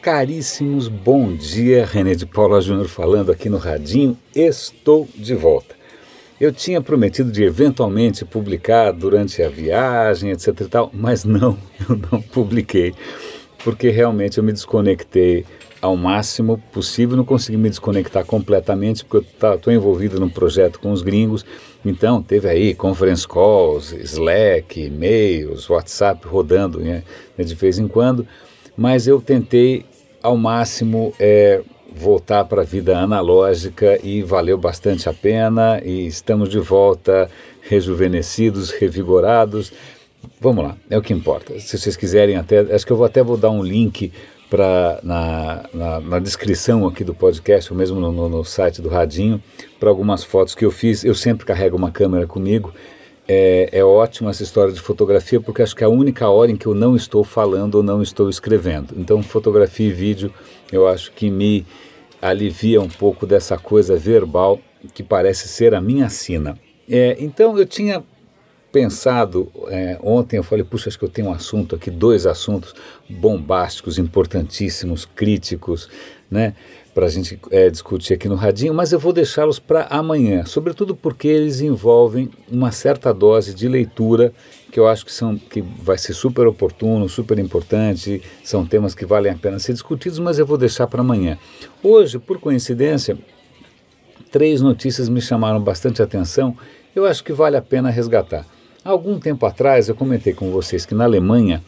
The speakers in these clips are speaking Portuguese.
caríssimos, bom dia. René de Paula Júnior falando aqui no Radinho. Estou de volta. Eu tinha prometido de eventualmente publicar durante a viagem, etc e tal, mas não, eu não publiquei, porque realmente eu me desconectei ao máximo possível, não consegui me desconectar completamente, porque eu estou envolvido num projeto com os gringos, então teve aí conference calls, Slack, e-mails, WhatsApp rodando né, de vez em quando, mas eu tentei ao máximo é, voltar para a vida analógica e valeu bastante a pena e estamos de volta rejuvenescidos, revigorados. Vamos lá, é o que importa. Se vocês quiserem até, acho que eu vou até vou dar um link para na, na, na, descrição aqui do podcast, ou mesmo no, no, no site do Radinho, para algumas fotos que eu fiz. Eu sempre carrego uma câmera comigo. É, é ótima essa história de fotografia, porque acho que é a única hora em que eu não estou falando ou não estou escrevendo. Então, fotografia e vídeo eu acho que me alivia um pouco dessa coisa verbal que parece ser a minha sina. É, então eu tinha pensado é, ontem, eu falei, puxa, acho que eu tenho um assunto aqui, dois assuntos bombásticos, importantíssimos, críticos, né, para a gente é, discutir aqui no Radinho, mas eu vou deixá-los para amanhã, sobretudo porque eles envolvem uma certa dose de leitura que eu acho que, são, que vai ser super oportuno, super importante, são temas que valem a pena ser discutidos, mas eu vou deixar para amanhã. Hoje, por coincidência, três notícias me chamaram bastante atenção, eu acho que vale a pena resgatar. Algum tempo atrás eu comentei com vocês que na Alemanha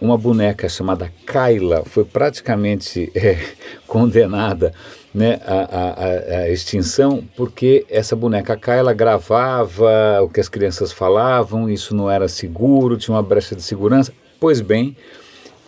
uma boneca chamada Kyla foi praticamente é, condenada né, à, extinção porque essa boneca Kyla gravava o que as crianças falavam, isso não era seguro, tinha uma brecha de segurança. Pois bem,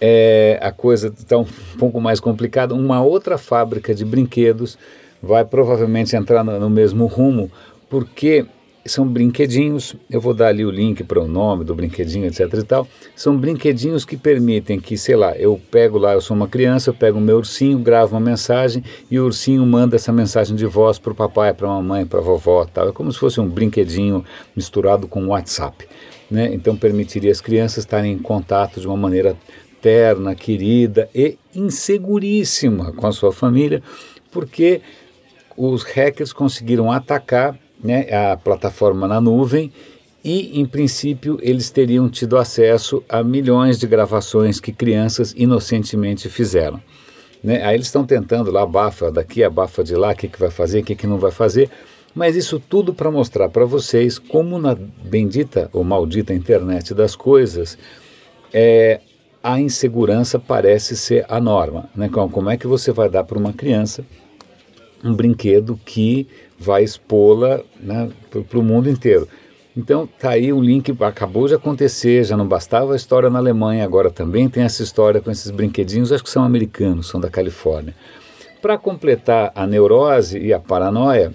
é, a coisa está um pouco mais complicada. Uma outra fábrica de brinquedos vai provavelmente entrar no, no mesmo rumo, porque são brinquedinhos, eu vou dar ali o link para o nome do brinquedinho, etc e tal. São brinquedinhos que permitem que, sei lá, eu pego lá, eu sou uma criança, eu pego o meu ursinho, gravo uma mensagem e o ursinho manda essa mensagem de voz para o papai, para a mamãe, para a vovó, tal. É como se fosse um brinquedinho misturado com WhatsApp, né? Então permitiria as crianças estarem em contato de uma maneira terna, querida e inseguríssima com a sua família, porque os hackers conseguiram atacar né, a plataforma na nuvem e, em princípio, eles teriam tido acesso a milhões de gravações que crianças inocentemente fizeram. Né? Aí eles estão tentando lá, abafa daqui, abafa de lá, o que, que vai fazer, o que, que não vai fazer, mas isso tudo para mostrar para vocês como na bendita ou maldita internet das coisas, é, a insegurança parece ser a norma. Né? Como é que você vai dar para uma criança um brinquedo que vai expô-la né, para o mundo inteiro. Então tá aí um link, acabou de acontecer, já não bastava a história na Alemanha, agora também tem essa história com esses brinquedinhos, acho que são americanos, são da Califórnia. Para completar a neurose e a paranoia,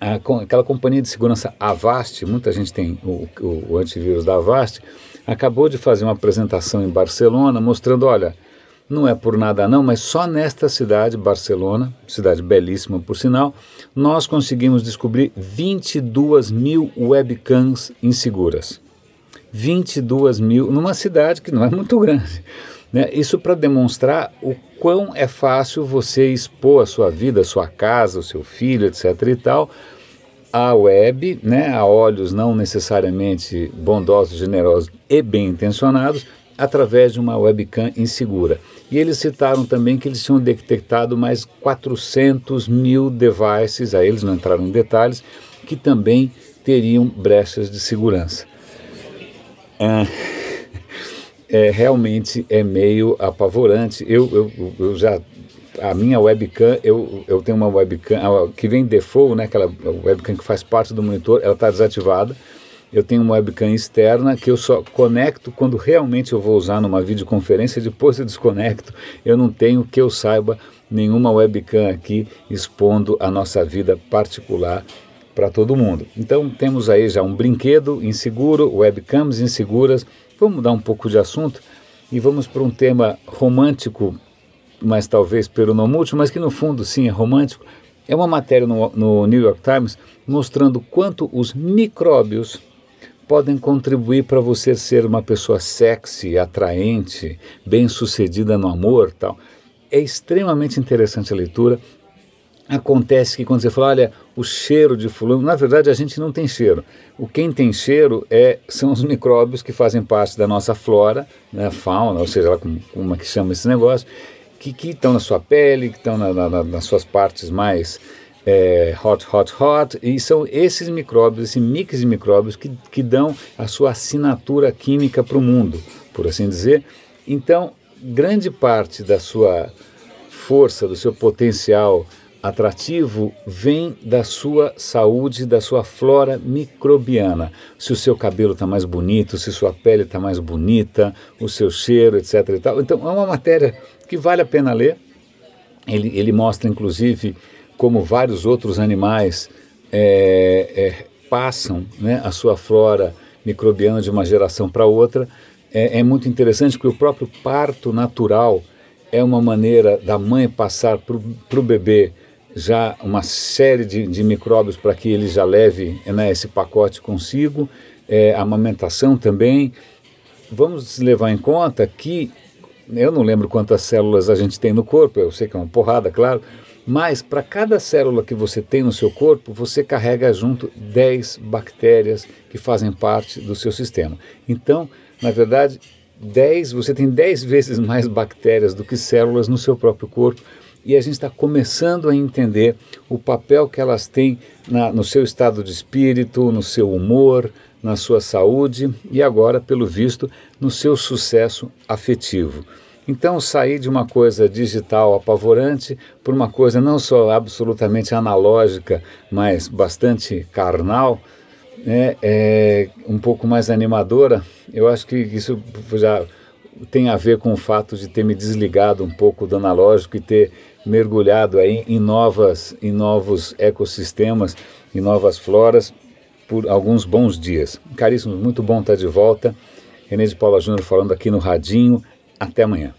a, aquela companhia de segurança Avast, muita gente tem o, o, o antivírus da Avast, acabou de fazer uma apresentação em Barcelona mostrando, olha, não é por nada não, mas só nesta cidade, Barcelona, cidade belíssima por sinal, nós conseguimos descobrir 22 mil webcams inseguras. 22 mil, numa cidade que não é muito grande. Né? Isso para demonstrar o quão é fácil você expor a sua vida, a sua casa, o seu filho, etc. e tal, à web, né? a olhos não necessariamente bondosos, generosos e bem intencionados, através de uma webcam insegura. E eles citaram também que eles tinham detectado mais 400 mil devices, a eles não entraram em detalhes, que também teriam brechas de segurança. É, é, realmente é meio apavorante. Eu, eu, eu já a minha webcam, eu, eu tenho uma webcam que vem default, né, aquela webcam que faz parte do monitor, ela está desativada eu tenho uma webcam externa que eu só conecto quando realmente eu vou usar numa videoconferência, depois eu desconecto. Eu não tenho que eu saiba nenhuma webcam aqui expondo a nossa vida particular para todo mundo. Então temos aí já um brinquedo inseguro, webcams inseguras. Vamos mudar um pouco de assunto e vamos para um tema romântico, mas talvez peronomútil, mas que no fundo sim é romântico. É uma matéria no, no New York Times mostrando quanto os micróbios podem contribuir para você ser uma pessoa sexy, atraente, bem-sucedida no amor, tal. é extremamente interessante a leitura. Acontece que quando você fala, olha, o cheiro de fulano, na verdade a gente não tem cheiro. O quem tem cheiro é, são os micróbios que fazem parte da nossa flora, né, fauna, ou seja, como, como é que chama esse negócio, que, estão na sua pele, que estão na, na, nas suas partes mais é, hot, hot, hot, e são esses micróbios, esse mix de micróbios que, que dão a sua assinatura química para o mundo, por assim dizer. Então, grande parte da sua força, do seu potencial atrativo vem da sua saúde, da sua flora microbiana. Se o seu cabelo está mais bonito, se sua pele está mais bonita, o seu cheiro, etc. Então é uma matéria que vale a pena ler. Ele, ele mostra, inclusive, como vários outros animais é, é, passam né, a sua flora microbiana de uma geração para outra. É, é muito interessante porque o próprio parto natural é uma maneira da mãe passar para o bebê já uma série de, de micróbios para que ele já leve né, esse pacote consigo, é, a amamentação também. Vamos levar em conta que eu não lembro quantas células a gente tem no corpo, eu sei que é uma porrada, claro, mas para cada célula que você tem no seu corpo, você carrega junto 10 bactérias que fazem parte do seu sistema. Então, na verdade, 10, você tem 10 vezes mais bactérias do que células no seu próprio corpo e a gente está começando a entender o papel que elas têm na, no seu estado de espírito, no seu humor, na sua saúde e agora, pelo visto, no seu sucesso afetivo. Então, sair de uma coisa digital apavorante por uma coisa não só absolutamente analógica, mas bastante carnal, né, é um pouco mais animadora, eu acho que isso já tem a ver com o fato de ter me desligado um pouco do analógico e ter mergulhado aí em, novas, em novos ecossistemas, em novas floras por alguns bons dias. Caríssimo, muito bom estar de volta. René de Paula Júnior falando aqui no Radinho. Até amanhã.